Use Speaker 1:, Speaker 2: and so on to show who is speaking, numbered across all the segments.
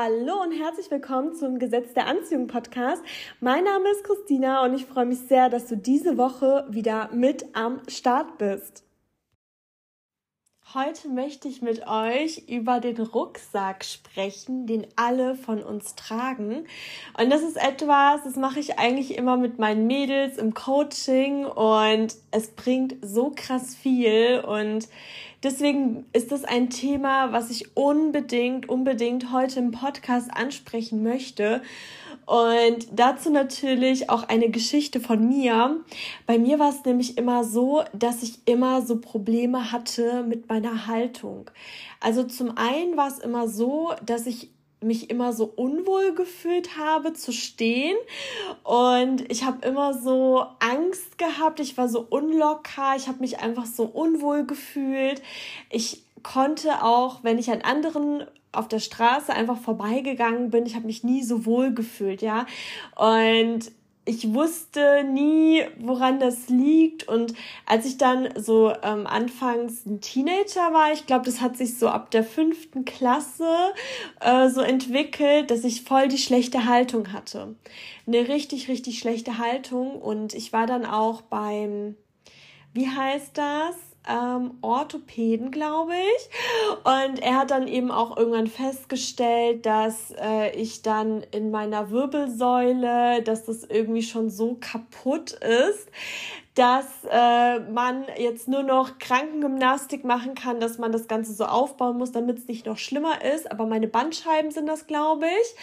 Speaker 1: Hallo und herzlich willkommen zum Gesetz der Anziehung Podcast. Mein Name ist Christina und ich freue mich sehr, dass du diese Woche wieder mit am Start bist. Heute möchte ich mit euch über den Rucksack sprechen, den alle von uns tragen. Und das ist etwas, das mache ich eigentlich immer mit meinen Mädels im Coaching und es bringt so krass viel und deswegen ist das ein Thema, was ich unbedingt, unbedingt heute im Podcast ansprechen möchte. Und dazu natürlich auch eine Geschichte von mir. Bei mir war es nämlich immer so, dass ich immer so Probleme hatte mit meiner Haltung. Also zum einen war es immer so, dass ich mich immer so unwohl gefühlt habe zu stehen und ich habe immer so Angst gehabt, ich war so unlocker, ich habe mich einfach so unwohl gefühlt. Ich konnte auch, wenn ich an anderen auf der Straße einfach vorbeigegangen bin, ich habe mich nie so wohl gefühlt, ja. Und ich wusste nie, woran das liegt. Und als ich dann so ähm, anfangs ein Teenager war, ich glaube, das hat sich so ab der fünften Klasse äh, so entwickelt, dass ich voll die schlechte Haltung hatte. Eine richtig, richtig schlechte Haltung. Und ich war dann auch beim, wie heißt das? Ähm, Orthopäden, glaube ich. Und er hat dann eben auch irgendwann festgestellt, dass äh, ich dann in meiner Wirbelsäule, dass das irgendwie schon so kaputt ist, dass äh, man jetzt nur noch Krankengymnastik machen kann, dass man das Ganze so aufbauen muss, damit es nicht noch schlimmer ist. Aber meine Bandscheiben sind das, glaube ich.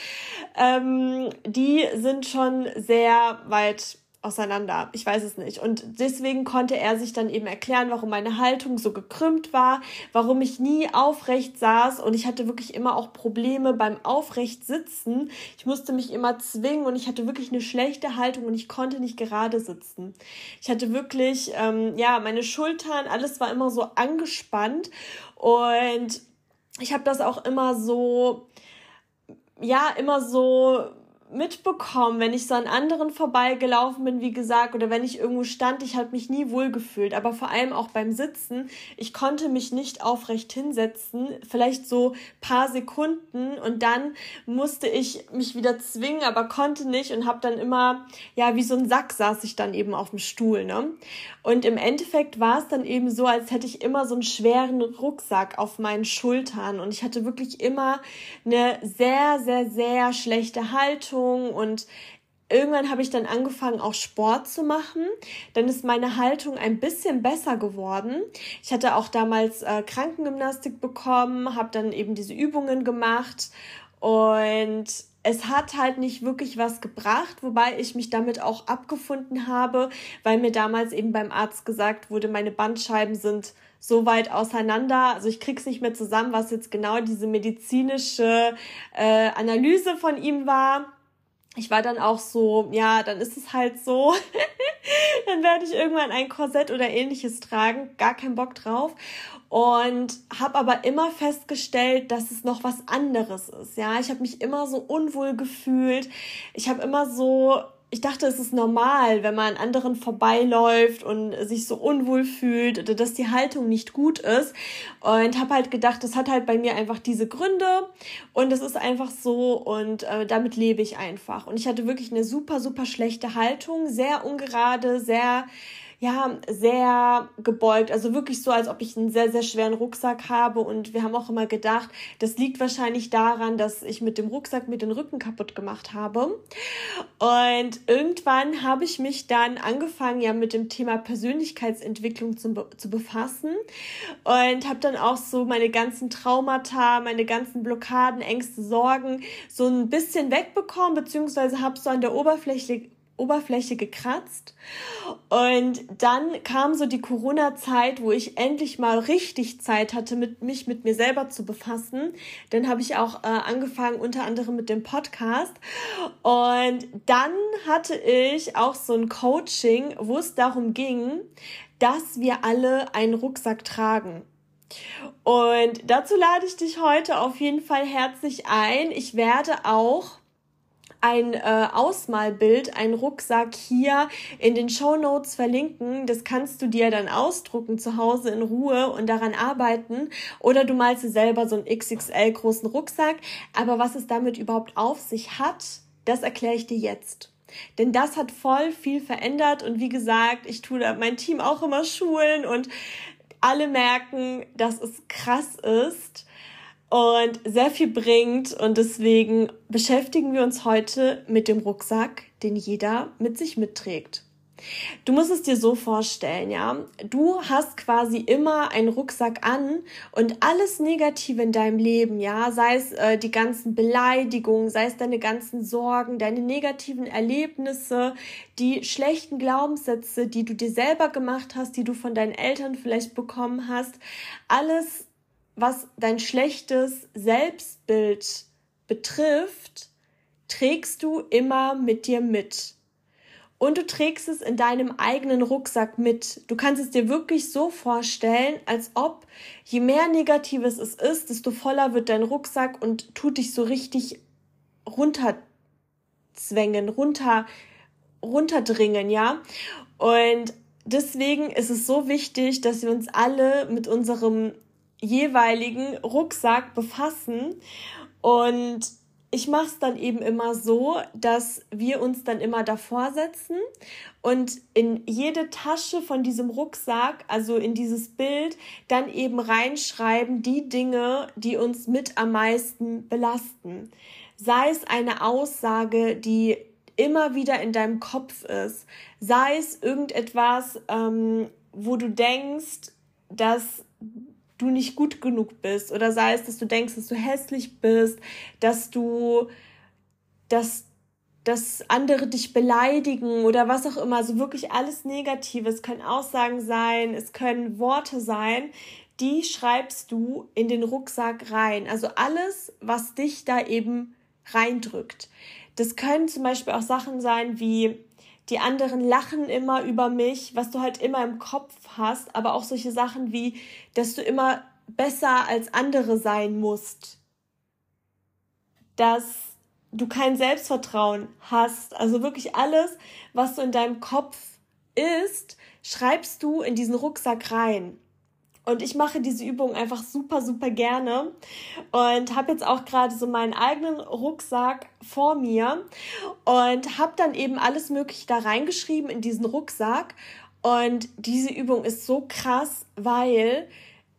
Speaker 1: Ähm, die sind schon sehr weit auseinander. Ich weiß es nicht. Und deswegen konnte er sich dann eben erklären, warum meine Haltung so gekrümmt war, warum ich nie aufrecht saß und ich hatte wirklich immer auch Probleme beim aufrecht sitzen. Ich musste mich immer zwingen und ich hatte wirklich eine schlechte Haltung und ich konnte nicht gerade sitzen. Ich hatte wirklich, ähm, ja, meine Schultern, alles war immer so angespannt und ich habe das auch immer so, ja, immer so mitbekommen, wenn ich so an anderen vorbeigelaufen bin, wie gesagt, oder wenn ich irgendwo stand, ich habe mich nie wohl gefühlt. Aber vor allem auch beim Sitzen, ich konnte mich nicht aufrecht hinsetzen, vielleicht so paar Sekunden und dann musste ich mich wieder zwingen, aber konnte nicht und habe dann immer, ja, wie so ein Sack saß ich dann eben auf dem Stuhl, ne? Und im Endeffekt war es dann eben so, als hätte ich immer so einen schweren Rucksack auf meinen Schultern und ich hatte wirklich immer eine sehr, sehr, sehr schlechte Haltung Haltung und irgendwann habe ich dann angefangen, auch Sport zu machen. Dann ist meine Haltung ein bisschen besser geworden. Ich hatte auch damals äh, Krankengymnastik bekommen, habe dann eben diese Übungen gemacht und es hat halt nicht wirklich was gebracht, wobei ich mich damit auch abgefunden habe, weil mir damals eben beim Arzt gesagt wurde, meine Bandscheiben sind so weit auseinander. Also ich krieg's nicht mehr zusammen, was jetzt genau diese medizinische äh, Analyse von ihm war ich war dann auch so, ja, dann ist es halt so. dann werde ich irgendwann ein Korsett oder ähnliches tragen, gar keinen Bock drauf. Und habe aber immer festgestellt, dass es noch was anderes ist. Ja, ich habe mich immer so unwohl gefühlt. Ich habe immer so ich dachte, es ist normal, wenn man an anderen vorbeiläuft und sich so unwohl fühlt oder dass die Haltung nicht gut ist. Und habe halt gedacht, das hat halt bei mir einfach diese Gründe und es ist einfach so und äh, damit lebe ich einfach. Und ich hatte wirklich eine super, super schlechte Haltung, sehr ungerade, sehr ja, sehr gebeugt. Also wirklich so, als ob ich einen sehr, sehr schweren Rucksack habe. Und wir haben auch immer gedacht, das liegt wahrscheinlich daran, dass ich mit dem Rucksack mir den Rücken kaputt gemacht habe. Und irgendwann habe ich mich dann angefangen, ja, mit dem Thema Persönlichkeitsentwicklung zu, zu befassen. Und habe dann auch so meine ganzen Traumata, meine ganzen Blockaden, Ängste, Sorgen so ein bisschen wegbekommen, beziehungsweise habe so an der Oberfläche Oberfläche gekratzt. Und dann kam so die Corona-Zeit, wo ich endlich mal richtig Zeit hatte, mit, mich mit mir selber zu befassen. Dann habe ich auch äh, angefangen, unter anderem mit dem Podcast. Und dann hatte ich auch so ein Coaching, wo es darum ging, dass wir alle einen Rucksack tragen. Und dazu lade ich dich heute auf jeden Fall herzlich ein. Ich werde auch ein äh, Ausmalbild, ein Rucksack hier in den Show Notes verlinken. Das kannst du dir dann ausdrucken zu Hause in Ruhe und daran arbeiten. Oder du malst dir selber so einen XXL großen Rucksack. Aber was es damit überhaupt auf sich hat, das erkläre ich dir jetzt. Denn das hat voll viel verändert und wie gesagt, ich tue da mein Team auch immer schulen und alle merken, dass es krass ist und sehr viel bringt und deswegen beschäftigen wir uns heute mit dem Rucksack, den jeder mit sich mitträgt. Du musst es dir so vorstellen, ja. Du hast quasi immer einen Rucksack an und alles Negative in deinem Leben, ja, sei es äh, die ganzen Beleidigungen, sei es deine ganzen Sorgen, deine negativen Erlebnisse, die schlechten Glaubenssätze, die du dir selber gemacht hast, die du von deinen Eltern vielleicht bekommen hast, alles, was dein schlechtes Selbstbild betrifft, trägst du immer mit dir mit und du trägst es in deinem eigenen Rucksack mit. Du kannst es dir wirklich so vorstellen, als ob je mehr Negatives es ist, desto voller wird dein Rucksack und tut dich so richtig runterzwängen, runter, runterdringen, ja. Und deswegen ist es so wichtig, dass wir uns alle mit unserem jeweiligen Rucksack befassen und ich mache es dann eben immer so, dass wir uns dann immer davor setzen und in jede Tasche von diesem Rucksack, also in dieses Bild, dann eben reinschreiben die Dinge, die uns mit am meisten belasten. Sei es eine Aussage, die immer wieder in deinem Kopf ist, sei es irgendetwas, ähm, wo du denkst, dass du nicht gut genug bist oder sei es, dass du denkst, dass du hässlich bist, dass du, dass, dass andere dich beleidigen oder was auch immer, also wirklich alles Negative. Es können Aussagen sein, es können Worte sein, die schreibst du in den Rucksack rein. Also alles, was dich da eben reindrückt. Das können zum Beispiel auch Sachen sein wie, die anderen lachen immer über mich, was du halt immer im Kopf hast, aber auch solche Sachen wie, dass du immer besser als andere sein musst, dass du kein Selbstvertrauen hast, also wirklich alles, was so in deinem Kopf ist, schreibst du in diesen Rucksack rein. Und ich mache diese Übung einfach super, super gerne und habe jetzt auch gerade so meinen eigenen Rucksack vor mir und habe dann eben alles Mögliche da reingeschrieben in diesen Rucksack. Und diese Übung ist so krass, weil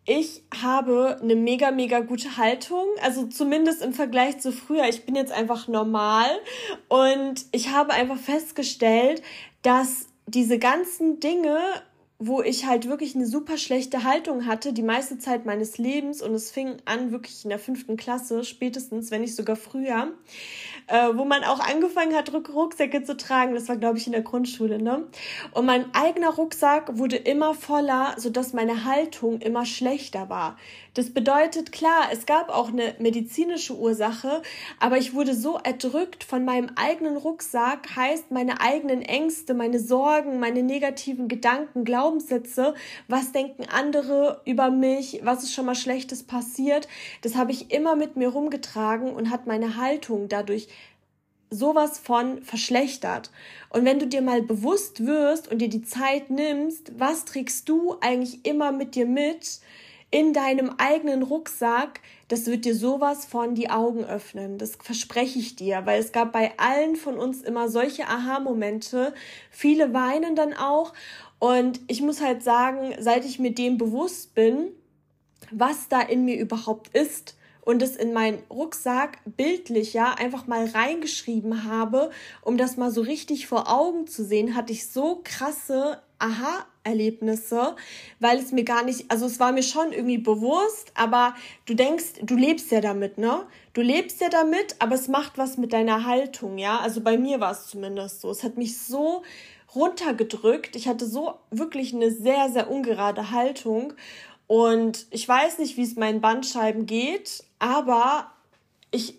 Speaker 1: ich habe eine mega, mega gute Haltung, also zumindest im Vergleich zu früher. Ich bin jetzt einfach normal und ich habe einfach festgestellt, dass diese ganzen Dinge wo ich halt wirklich eine super schlechte Haltung hatte, die meiste Zeit meines Lebens und es fing an wirklich in der fünften Klasse, spätestens, wenn nicht sogar früher, äh, wo man auch angefangen hat, Rucksäcke zu tragen. Das war, glaube ich, in der Grundschule, ne? Und mein eigener Rucksack wurde immer voller, sodass meine Haltung immer schlechter war. Das bedeutet, klar, es gab auch eine medizinische Ursache, aber ich wurde so erdrückt von meinem eigenen Rucksack, heißt meine eigenen Ängste, meine Sorgen, meine negativen Gedanken, Glaubenssätze, was denken andere über mich, was ist schon mal Schlechtes passiert, das habe ich immer mit mir rumgetragen und hat meine Haltung dadurch sowas von verschlechtert. Und wenn du dir mal bewusst wirst und dir die Zeit nimmst, was trägst du eigentlich immer mit dir mit, in deinem eigenen Rucksack, das wird dir sowas von die Augen öffnen. Das verspreche ich dir, weil es gab bei allen von uns immer solche Aha-Momente. Viele weinen dann auch. Und ich muss halt sagen, seit ich mir dem bewusst bin, was da in mir überhaupt ist und es in meinen Rucksack bildlich ja einfach mal reingeschrieben habe, um das mal so richtig vor Augen zu sehen, hatte ich so krasse Aha-Erlebnisse, weil es mir gar nicht, also es war mir schon irgendwie bewusst, aber du denkst, du lebst ja damit, ne? Du lebst ja damit, aber es macht was mit deiner Haltung, ja? Also bei mir war es zumindest so. Es hat mich so runtergedrückt. Ich hatte so wirklich eine sehr, sehr ungerade Haltung. Und ich weiß nicht, wie es meinen Bandscheiben geht, aber ich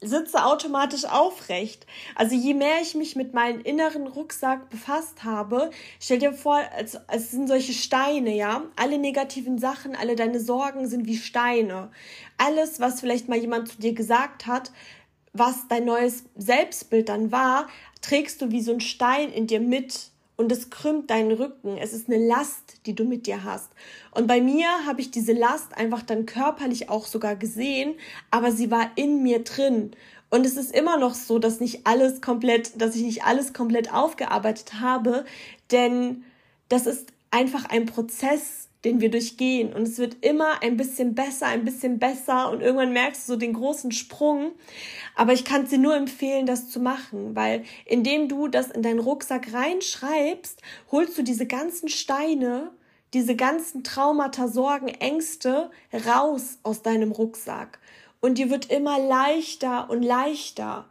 Speaker 1: sitze automatisch aufrecht. Also je mehr ich mich mit meinem inneren Rucksack befasst habe, stell dir vor, es, es sind solche Steine, ja. Alle negativen Sachen, alle deine Sorgen sind wie Steine. Alles, was vielleicht mal jemand zu dir gesagt hat, was dein neues Selbstbild dann war, trägst du wie so ein Stein in dir mit und es krümmt deinen Rücken. Es ist eine Last, die du mit dir hast. Und bei mir habe ich diese Last einfach dann körperlich auch sogar gesehen, aber sie war in mir drin. Und es ist immer noch so, dass nicht alles komplett, dass ich nicht alles komplett aufgearbeitet habe, denn das ist einfach ein Prozess, den wir durchgehen. Und es wird immer ein bisschen besser, ein bisschen besser und irgendwann merkst du so den großen Sprung. Aber ich kann dir nur empfehlen, das zu machen, weil indem du das in deinen Rucksack reinschreibst, holst du diese ganzen Steine, diese ganzen Traumata, Sorgen, Ängste raus aus deinem Rucksack. Und dir wird immer leichter und leichter.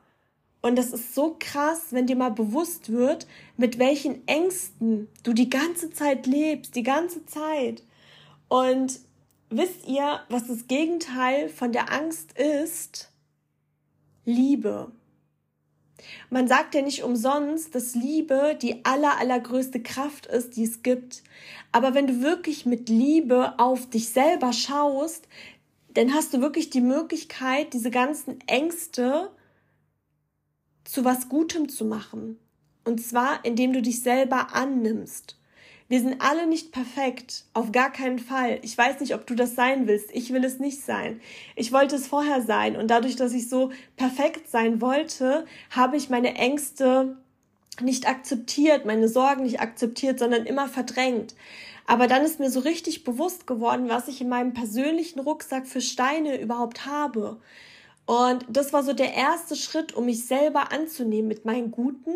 Speaker 1: Und das ist so krass, wenn dir mal bewusst wird, mit welchen Ängsten du die ganze Zeit lebst, die ganze Zeit. Und wisst ihr, was das Gegenteil von der Angst ist? Liebe. Man sagt ja nicht umsonst, dass Liebe die aller, allergrößte Kraft ist, die es gibt. Aber wenn du wirklich mit Liebe auf dich selber schaust, dann hast du wirklich die Möglichkeit, diese ganzen Ängste zu was Gutem zu machen. Und zwar, indem du dich selber annimmst. Wir sind alle nicht perfekt, auf gar keinen Fall. Ich weiß nicht, ob du das sein willst. Ich will es nicht sein. Ich wollte es vorher sein und dadurch, dass ich so perfekt sein wollte, habe ich meine Ängste nicht akzeptiert, meine Sorgen nicht akzeptiert, sondern immer verdrängt. Aber dann ist mir so richtig bewusst geworden, was ich in meinem persönlichen Rucksack für Steine überhaupt habe. Und das war so der erste Schritt, um mich selber anzunehmen mit meinen guten,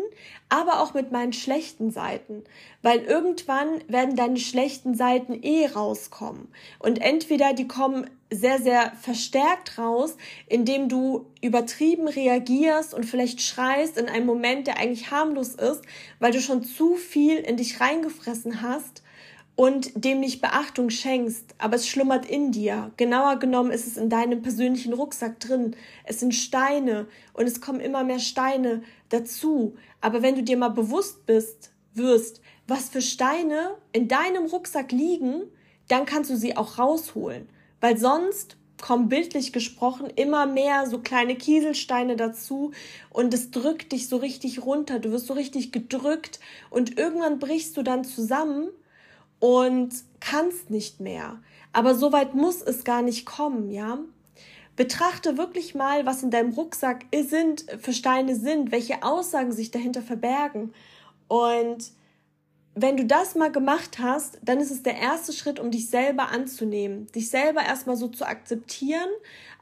Speaker 1: aber auch mit meinen schlechten Seiten. Weil irgendwann werden deine schlechten Seiten eh rauskommen. Und entweder die kommen sehr, sehr verstärkt raus, indem du übertrieben reagierst und vielleicht schreist in einem Moment, der eigentlich harmlos ist, weil du schon zu viel in dich reingefressen hast und dem nicht Beachtung schenkst, aber es schlummert in dir. Genauer genommen ist es in deinem persönlichen Rucksack drin. Es sind Steine und es kommen immer mehr Steine dazu. Aber wenn du dir mal bewusst bist, wirst, was für Steine in deinem Rucksack liegen, dann kannst du sie auch rausholen. Weil sonst kommen bildlich gesprochen immer mehr so kleine Kieselsteine dazu und es drückt dich so richtig runter. Du wirst so richtig gedrückt und irgendwann brichst du dann zusammen und kannst nicht mehr. Aber so weit muss es gar nicht kommen, ja? Betrachte wirklich mal, was in deinem Rucksack sind, für Steine sind, welche Aussagen sich dahinter verbergen. Und wenn du das mal gemacht hast, dann ist es der erste Schritt, um dich selber anzunehmen, dich selber erstmal so zu akzeptieren,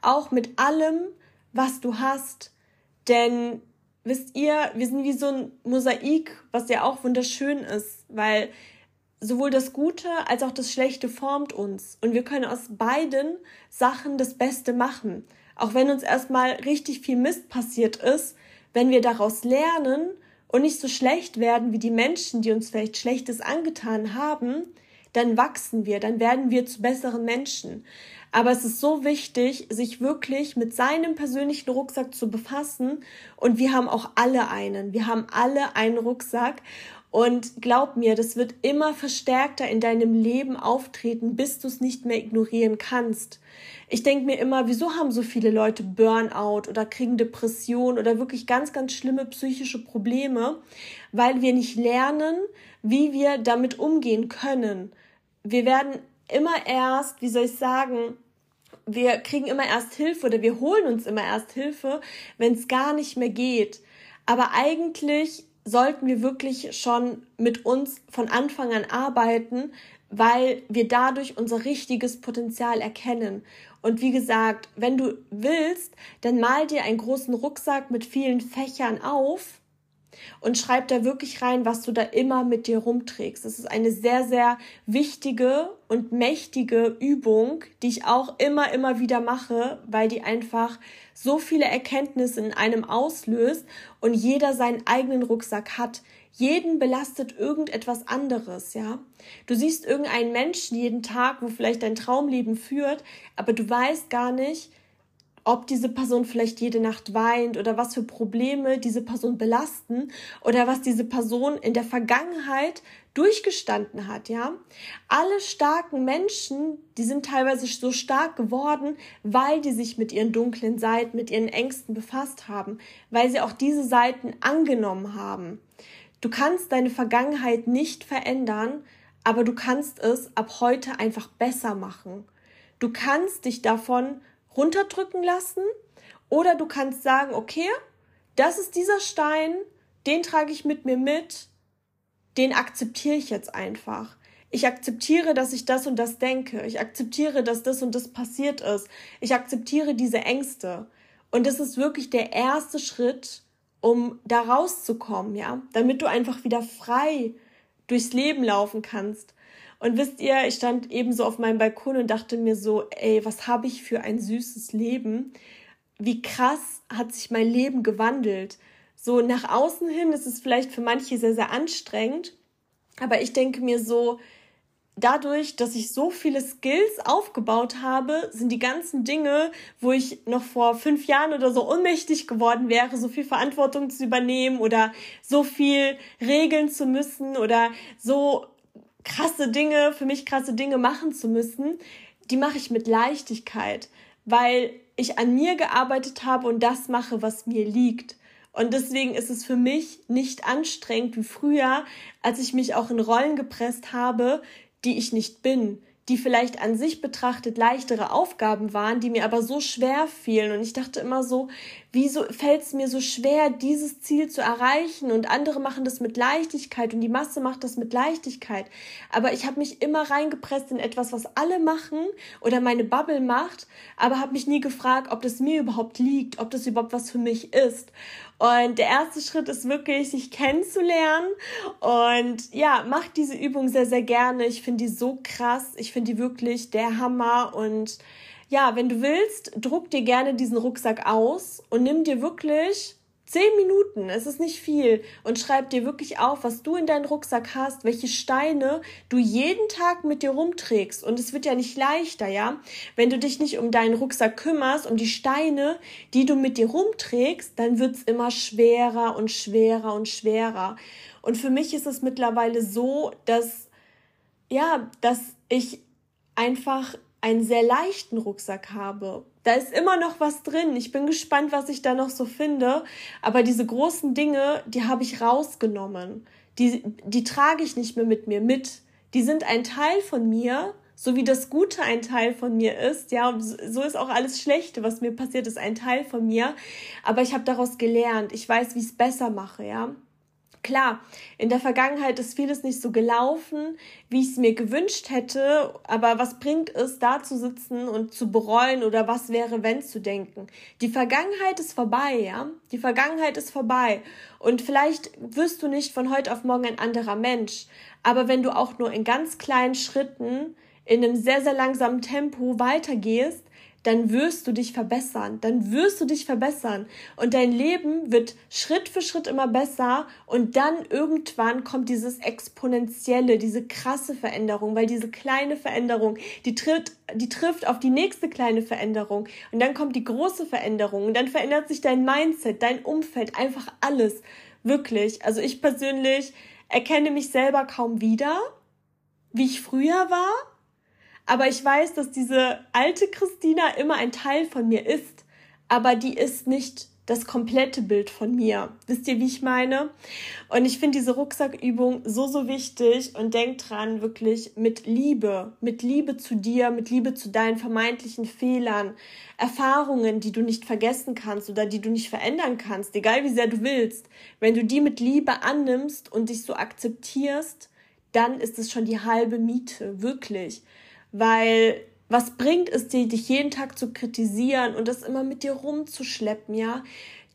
Speaker 1: auch mit allem, was du hast. Denn wisst ihr, wir sind wie so ein Mosaik, was ja auch wunderschön ist, weil sowohl das Gute als auch das Schlechte formt uns. Und wir können aus beiden Sachen das Beste machen. Auch wenn uns erstmal richtig viel Mist passiert ist, wenn wir daraus lernen und nicht so schlecht werden wie die Menschen, die uns vielleicht Schlechtes angetan haben, dann wachsen wir, dann werden wir zu besseren Menschen. Aber es ist so wichtig, sich wirklich mit seinem persönlichen Rucksack zu befassen. Und wir haben auch alle einen. Wir haben alle einen Rucksack. Und glaub mir, das wird immer verstärkter in deinem Leben auftreten, bis du es nicht mehr ignorieren kannst. Ich denke mir immer, wieso haben so viele Leute Burnout oder kriegen Depression oder wirklich ganz, ganz schlimme psychische Probleme? Weil wir nicht lernen, wie wir damit umgehen können. Wir werden immer erst, wie soll ich sagen, wir kriegen immer erst Hilfe oder wir holen uns immer erst Hilfe, wenn es gar nicht mehr geht. Aber eigentlich sollten wir wirklich schon mit uns von Anfang an arbeiten, weil wir dadurch unser richtiges Potenzial erkennen. Und wie gesagt, wenn du willst, dann mal dir einen großen Rucksack mit vielen Fächern auf und schreib da wirklich rein, was du da immer mit dir rumträgst. Das ist eine sehr, sehr wichtige und mächtige Übung, die ich auch immer, immer wieder mache, weil die einfach so viele Erkenntnisse in einem auslöst und jeder seinen eigenen Rucksack hat. Jeden belastet irgendetwas anderes, ja. Du siehst irgendeinen Menschen jeden Tag, wo vielleicht dein Traumleben führt, aber du weißt gar nicht, ob diese Person vielleicht jede Nacht weint oder was für Probleme diese Person belasten oder was diese Person in der Vergangenheit durchgestanden hat, ja. Alle starken Menschen, die sind teilweise so stark geworden, weil die sich mit ihren dunklen Seiten, mit ihren Ängsten befasst haben, weil sie auch diese Seiten angenommen haben. Du kannst deine Vergangenheit nicht verändern, aber du kannst es ab heute einfach besser machen. Du kannst dich davon runterdrücken lassen oder du kannst sagen, okay, das ist dieser Stein, den trage ich mit mir mit, den akzeptiere ich jetzt einfach. Ich akzeptiere, dass ich das und das denke. Ich akzeptiere, dass das und das passiert ist. Ich akzeptiere diese Ängste. Und das ist wirklich der erste Schritt, um da rauszukommen, ja, damit du einfach wieder frei durchs Leben laufen kannst. Und wisst ihr, ich stand eben so auf meinem Balkon und dachte mir so, ey, was habe ich für ein süßes Leben? Wie krass hat sich mein Leben gewandelt. So nach außen hin ist es vielleicht für manche sehr, sehr anstrengend. Aber ich denke mir so, dadurch, dass ich so viele Skills aufgebaut habe, sind die ganzen Dinge, wo ich noch vor fünf Jahren oder so ohnmächtig geworden wäre, so viel Verantwortung zu übernehmen oder so viel regeln zu müssen oder so krasse Dinge, für mich krasse Dinge machen zu müssen, die mache ich mit Leichtigkeit, weil ich an mir gearbeitet habe und das mache, was mir liegt. Und deswegen ist es für mich nicht anstrengend wie früher, als ich mich auch in Rollen gepresst habe, die ich nicht bin die vielleicht an sich betrachtet leichtere Aufgaben waren, die mir aber so schwer fielen. Und ich dachte immer so, wieso fällt es mir so schwer, dieses Ziel zu erreichen? Und andere machen das mit Leichtigkeit und die Masse macht das mit Leichtigkeit. Aber ich habe mich immer reingepresst in etwas, was alle machen oder meine Bubble macht, aber habe mich nie gefragt, ob das mir überhaupt liegt, ob das überhaupt was für mich ist. Und der erste Schritt ist wirklich, sich kennenzulernen. Und ja, mach diese Übung sehr, sehr gerne. Ich finde die so krass. Ich finde die wirklich der Hammer. Und ja, wenn du willst, druck dir gerne diesen Rucksack aus und nimm dir wirklich Zehn Minuten, es ist nicht viel. Und schreib dir wirklich auf, was du in deinen Rucksack hast, welche Steine du jeden Tag mit dir rumträgst. Und es wird ja nicht leichter, ja? Wenn du dich nicht um deinen Rucksack kümmerst, um die Steine, die du mit dir rumträgst, dann wird's immer schwerer und schwerer und schwerer. Und für mich ist es mittlerweile so, dass, ja, dass ich einfach einen sehr leichten Rucksack habe. Da ist immer noch was drin. Ich bin gespannt, was ich da noch so finde. Aber diese großen Dinge, die habe ich rausgenommen. Die, die trage ich nicht mehr mit mir mit. Die sind ein Teil von mir, so wie das Gute ein Teil von mir ist. Ja, so ist auch alles Schlechte, was mir passiert, ist ein Teil von mir. Aber ich habe daraus gelernt. Ich weiß, wie ich es besser mache, ja. Klar, in der Vergangenheit ist vieles nicht so gelaufen, wie ich es mir gewünscht hätte, aber was bringt es, da zu sitzen und zu bereuen oder was wäre, wenn zu denken? Die Vergangenheit ist vorbei, ja? Die Vergangenheit ist vorbei. Und vielleicht wirst du nicht von heute auf morgen ein anderer Mensch, aber wenn du auch nur in ganz kleinen Schritten in einem sehr, sehr langsamen Tempo weitergehst, dann wirst du dich verbessern, dann wirst du dich verbessern und dein Leben wird Schritt für Schritt immer besser und dann irgendwann kommt dieses exponentielle, diese krasse Veränderung, weil diese kleine Veränderung, die tritt, die trifft auf die nächste kleine Veränderung und dann kommt die große Veränderung und dann verändert sich dein Mindset, dein Umfeld, einfach alles. Wirklich. Also ich persönlich erkenne mich selber kaum wieder, wie ich früher war aber ich weiß, dass diese alte Christina immer ein Teil von mir ist, aber die ist nicht das komplette Bild von mir. Wisst ihr, wie ich meine? Und ich finde diese Rucksackübung so, so wichtig und denk dran, wirklich mit Liebe, mit Liebe zu dir, mit Liebe zu deinen vermeintlichen Fehlern, Erfahrungen, die du nicht vergessen kannst oder die du nicht verändern kannst, egal wie sehr du willst. Wenn du die mit Liebe annimmst und dich so akzeptierst, dann ist es schon die halbe Miete, wirklich weil was bringt es dir, dich jeden Tag zu kritisieren und das immer mit dir rumzuschleppen, ja?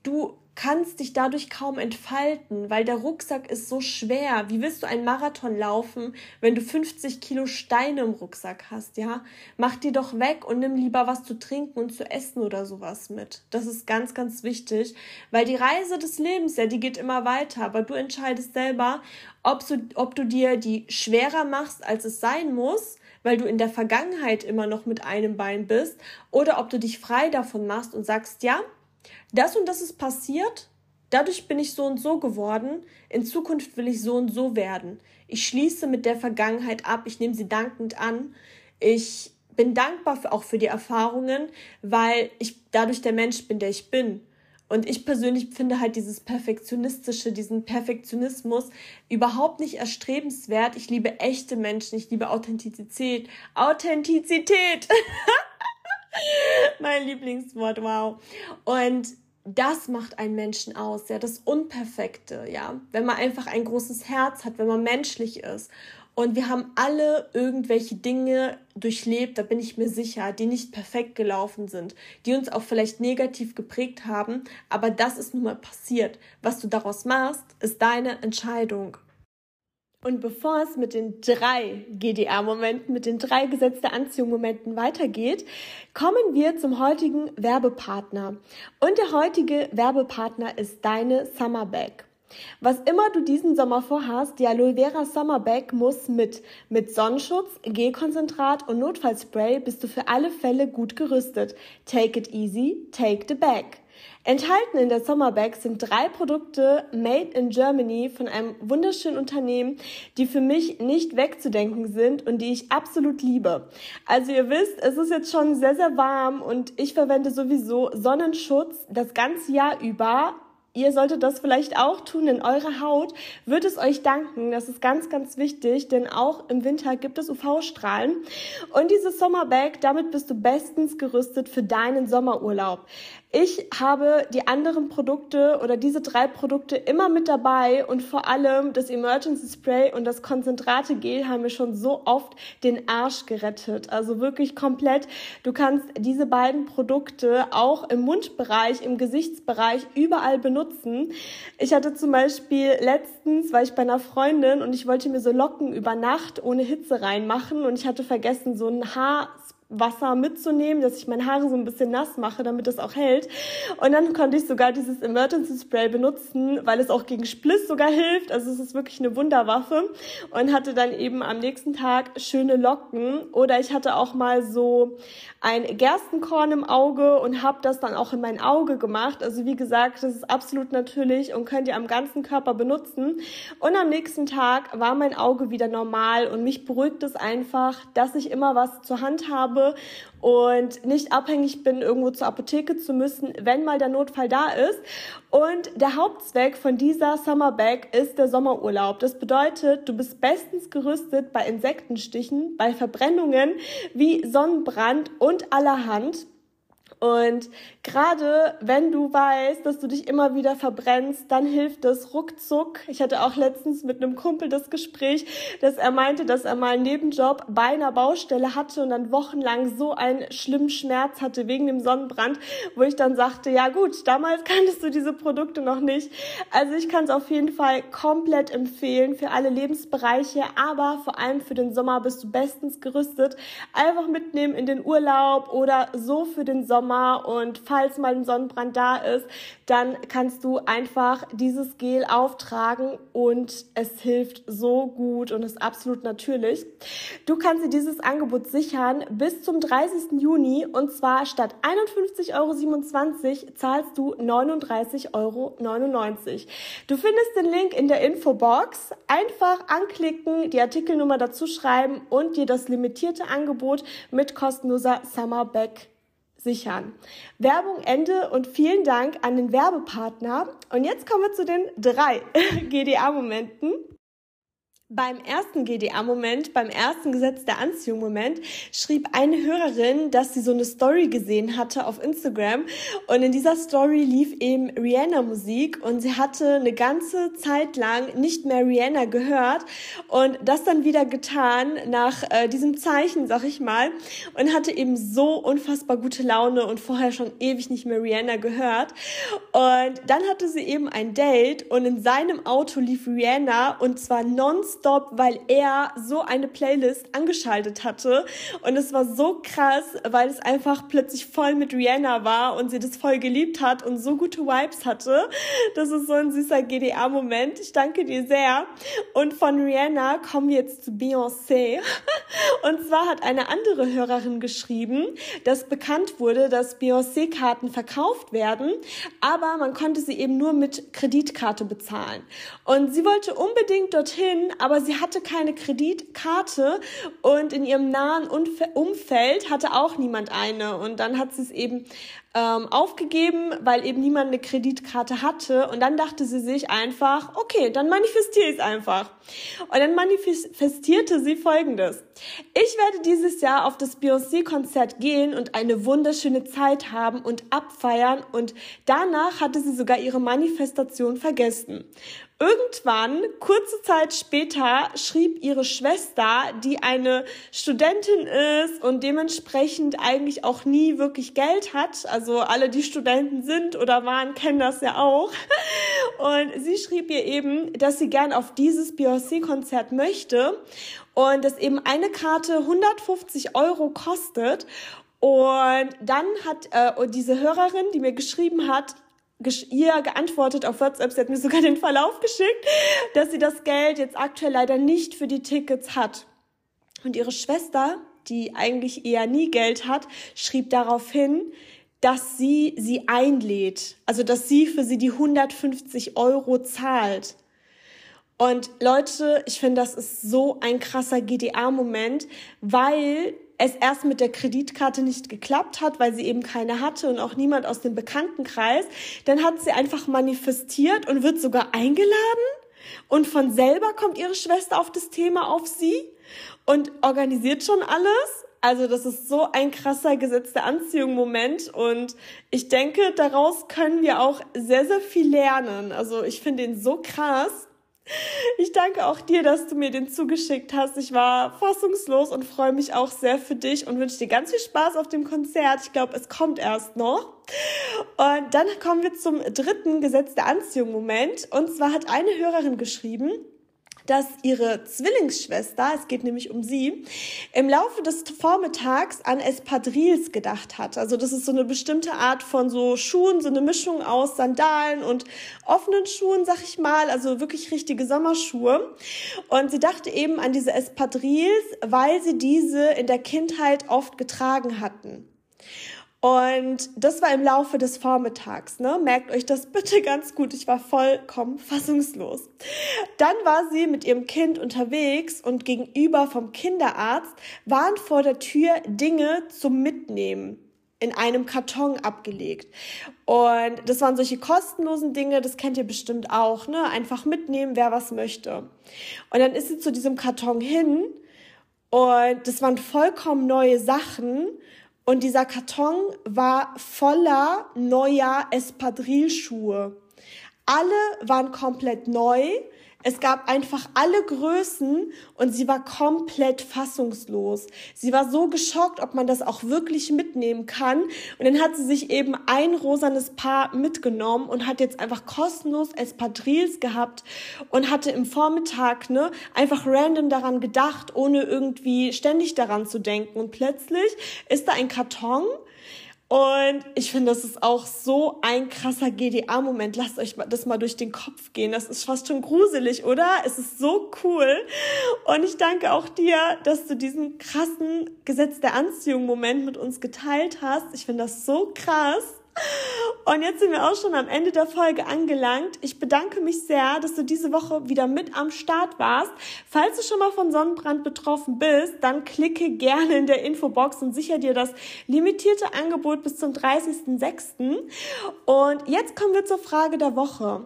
Speaker 1: Du kannst dich dadurch kaum entfalten, weil der Rucksack ist so schwer. Wie willst du einen Marathon laufen, wenn du 50 Kilo Steine im Rucksack hast, ja? Mach die doch weg und nimm lieber was zu trinken und zu essen oder sowas mit. Das ist ganz, ganz wichtig, weil die Reise des Lebens, ja, die geht immer weiter, aber du entscheidest selber, ob du, ob du dir die schwerer machst, als es sein muss, weil du in der Vergangenheit immer noch mit einem Bein bist, oder ob du dich frei davon machst und sagst, ja, das und das ist passiert, dadurch bin ich so und so geworden, in Zukunft will ich so und so werden. Ich schließe mit der Vergangenheit ab, ich nehme sie dankend an, ich bin dankbar für, auch für die Erfahrungen, weil ich dadurch der Mensch bin, der ich bin. Und ich persönlich finde halt dieses Perfektionistische, diesen Perfektionismus überhaupt nicht erstrebenswert. Ich liebe echte Menschen, ich liebe Authentizität. Authentizität! mein Lieblingswort, wow. Und das macht einen Menschen aus, ja, das Unperfekte, ja. Wenn man einfach ein großes Herz hat, wenn man menschlich ist. Und wir haben alle irgendwelche Dinge durchlebt, da bin ich mir sicher, die nicht perfekt gelaufen sind, die uns auch vielleicht negativ geprägt haben, aber das ist nun mal passiert. Was du daraus machst, ist deine Entscheidung. Und bevor es mit den drei GDR-Momenten, mit den drei Gesetz der Anziehung-Momenten weitergeht, kommen wir zum heutigen Werbepartner. Und der heutige Werbepartner ist deine Summer Bag. Was immer du diesen Sommer vorhast, die Aloe Vera Summer Bag muss mit. Mit Sonnenschutz, Gelkonzentrat und Notfallspray bist du für alle Fälle gut gerüstet. Take it easy, take the bag. Enthalten in der Summer Bag sind drei Produkte made in Germany von einem wunderschönen Unternehmen, die für mich nicht wegzudenken sind und die ich absolut liebe. Also ihr wisst, es ist jetzt schon sehr, sehr warm und ich verwende sowieso Sonnenschutz das ganze Jahr über Ihr solltet das vielleicht auch tun, denn eure Haut wird es euch danken. Das ist ganz, ganz wichtig, denn auch im Winter gibt es UV-Strahlen. Und diese Sommerbag, damit bist du bestens gerüstet für deinen Sommerurlaub. Ich habe die anderen Produkte oder diese drei Produkte immer mit dabei und vor allem das Emergency Spray und das Konzentrate Gel haben mir schon so oft den Arsch gerettet. Also wirklich komplett. Du kannst diese beiden Produkte auch im Mundbereich, im Gesichtsbereich überall benutzen. Ich hatte zum Beispiel letztens, war ich bei einer Freundin und ich wollte mir so Locken über Nacht ohne Hitze reinmachen und ich hatte vergessen, so ein Haar Wasser mitzunehmen, dass ich meine Haare so ein bisschen nass mache, damit es auch hält. Und dann konnte ich sogar dieses Emergency Spray benutzen, weil es auch gegen Spliss sogar hilft. Also es ist wirklich eine Wunderwaffe. Und hatte dann eben am nächsten Tag schöne Locken. Oder ich hatte auch mal so ein Gerstenkorn im Auge und habe das dann auch in mein Auge gemacht. Also wie gesagt, das ist absolut natürlich und könnt ihr am ganzen Körper benutzen. Und am nächsten Tag war mein Auge wieder normal und mich beruhigt es einfach, dass ich immer was zur Hand habe habe und nicht abhängig bin, irgendwo zur Apotheke zu müssen, wenn mal der Notfall da ist. Und der Hauptzweck von dieser Summer Bag ist der Sommerurlaub. Das bedeutet, du bist bestens gerüstet bei Insektenstichen, bei Verbrennungen wie Sonnenbrand und allerhand. Und gerade wenn du weißt, dass du dich immer wieder verbrennst, dann hilft es ruckzuck. Ich hatte auch letztens mit einem Kumpel das Gespräch, dass er meinte, dass er mal einen Nebenjob bei einer Baustelle hatte und dann wochenlang so einen schlimmen Schmerz hatte wegen dem Sonnenbrand, wo ich dann sagte, ja gut, damals kanntest du diese Produkte noch nicht. Also ich kann es auf jeden Fall komplett empfehlen für alle Lebensbereiche, aber vor allem für den Sommer bist du bestens gerüstet. Einfach mitnehmen in den Urlaub oder so für den Sommer Sommer und falls mal ein Sonnenbrand da ist, dann kannst du einfach dieses Gel auftragen und es hilft so gut und ist absolut natürlich. Du kannst dir dieses Angebot sichern bis zum 30. Juni und zwar statt 51,27 Euro zahlst du 39,99 Euro. Du findest den Link in der Infobox. Einfach anklicken, die Artikelnummer dazu schreiben und dir das limitierte Angebot mit kostenloser Summer Back sichern. Werbung Ende und vielen Dank an den Werbepartner. Und jetzt kommen wir zu den drei GDA-Momenten. Beim ersten GDA-Moment, beim ersten Gesetz der Anziehung-Moment, schrieb eine Hörerin, dass sie so eine Story gesehen hatte auf Instagram. Und in dieser Story lief eben Rihanna-Musik und sie hatte eine ganze Zeit lang nicht mehr Rihanna gehört und das dann wieder getan nach äh, diesem Zeichen, sag ich mal, und hatte eben so unfassbar gute Laune und vorher schon ewig nicht mehr Rihanna gehört. Und dann hatte sie eben ein Date und in seinem Auto lief Rihanna und zwar nonstop nonstop, weil er so eine Playlist angeschaltet hatte. Und es war so krass, weil es einfach plötzlich voll mit Rihanna war und sie das voll geliebt hat und so gute Vibes hatte. Das ist so ein süßer GDA-Moment. Ich danke dir sehr. Und von Rihanna kommen wir jetzt zu Beyoncé. Und zwar hat eine andere Hörerin geschrieben, dass bekannt wurde, dass Beyoncé-Karten verkauft werden, aber man konnte sie eben nur mit Kreditkarte bezahlen. Und sie wollte unbedingt dorthin, aber sie hatte keine Kreditkarte und in ihrem nahen Umfeld hatte auch niemand eine. Und dann hat sie es eben ähm, aufgegeben, weil eben niemand eine Kreditkarte hatte. Und dann dachte sie sich einfach, okay, dann manifestiere ich es einfach. Und dann manifestierte sie Folgendes. Ich werde dieses Jahr auf das Beyoncé-Konzert gehen und eine wunderschöne Zeit haben und abfeiern. Und danach hatte sie sogar ihre Manifestation vergessen. Irgendwann, kurze Zeit später, schrieb ihre Schwester, die eine Studentin ist und dementsprechend eigentlich auch nie wirklich Geld hat. Also alle, die Studenten sind oder waren, kennen das ja auch. Und sie schrieb ihr eben, dass sie gern auf dieses Beyoncé-Konzert möchte und dass eben eine Karte 150 Euro kostet. Und dann hat äh, diese Hörerin, die mir geschrieben hat, ihr geantwortet auf WhatsApp, sie hat mir sogar den Verlauf geschickt, dass sie das Geld jetzt aktuell leider nicht für die Tickets hat. Und ihre Schwester, die eigentlich eher nie Geld hat, schrieb daraufhin, dass sie sie einlädt, also dass sie für sie die 150 Euro zahlt. Und Leute, ich finde, das ist so ein krasser GDA-Moment, weil es erst mit der Kreditkarte nicht geklappt hat, weil sie eben keine hatte und auch niemand aus dem Bekanntenkreis, dann hat sie einfach manifestiert und wird sogar eingeladen und von selber kommt ihre Schwester auf das Thema auf sie und organisiert schon alles. Also das ist so ein krasser Gesetz der Anziehung Moment und ich denke, daraus können wir auch sehr, sehr viel lernen. Also ich finde ihn so krass ich danke auch dir, dass du mir den zugeschickt hast. Ich war fassungslos und freue mich auch sehr für dich und wünsche dir ganz viel Spaß auf dem Konzert. Ich glaube, es kommt erst noch. Und dann kommen wir zum dritten Gesetz der Anziehung Moment. Und zwar hat eine Hörerin geschrieben, dass ihre Zwillingsschwester, es geht nämlich um sie, im Laufe des Vormittags an Espadrilles gedacht hat. Also das ist so eine bestimmte Art von so Schuhen, so eine Mischung aus Sandalen und offenen Schuhen, sag ich mal, also wirklich richtige Sommerschuhe. Und sie dachte eben an diese Espadrilles, weil sie diese in der Kindheit oft getragen hatten. Und das war im Laufe des Vormittags. Ne? Merkt euch das bitte ganz gut. Ich war vollkommen fassungslos. Dann war sie mit ihrem Kind unterwegs und gegenüber vom Kinderarzt waren vor der Tür Dinge zum Mitnehmen in einem Karton abgelegt. Und das waren solche kostenlosen Dinge, das kennt ihr bestimmt auch, ne? Einfach mitnehmen, wer was möchte. Und dann ist sie zu diesem Karton hin und das waren vollkommen neue Sachen und dieser Karton war voller neuer Espadrille-Schuhe. Alle waren komplett neu es gab einfach alle Größen und sie war komplett fassungslos. Sie war so geschockt, ob man das auch wirklich mitnehmen kann. Und dann hat sie sich eben ein rosanes Paar mitgenommen und hat jetzt einfach kostenlos Espadrilles gehabt und hatte im Vormittag ne, einfach random daran gedacht, ohne irgendwie ständig daran zu denken. Und plötzlich ist da ein Karton und ich finde, das ist auch so ein krasser GDA-Moment. Lasst euch das mal durch den Kopf gehen. Das ist fast schon gruselig, oder? Es ist so cool. Und ich danke auch dir, dass du diesen krassen Gesetz der Anziehung-Moment mit uns geteilt hast. Ich finde das so krass. Und jetzt sind wir auch schon am Ende der Folge angelangt. Ich bedanke mich sehr, dass du diese Woche wieder mit am Start warst. Falls du schon mal von Sonnenbrand betroffen bist, dann klicke gerne in der Infobox und sicher dir das limitierte Angebot bis zum 30.06. Und jetzt kommen wir zur Frage der Woche.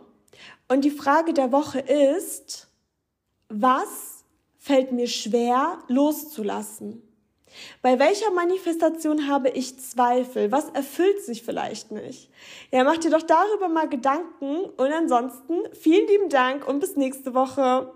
Speaker 1: Und die Frage der Woche ist, was fällt mir schwer loszulassen? Bei welcher Manifestation habe ich Zweifel? Was erfüllt sich vielleicht nicht? Ja, mach dir doch darüber mal Gedanken und ansonsten vielen lieben Dank und bis nächste Woche.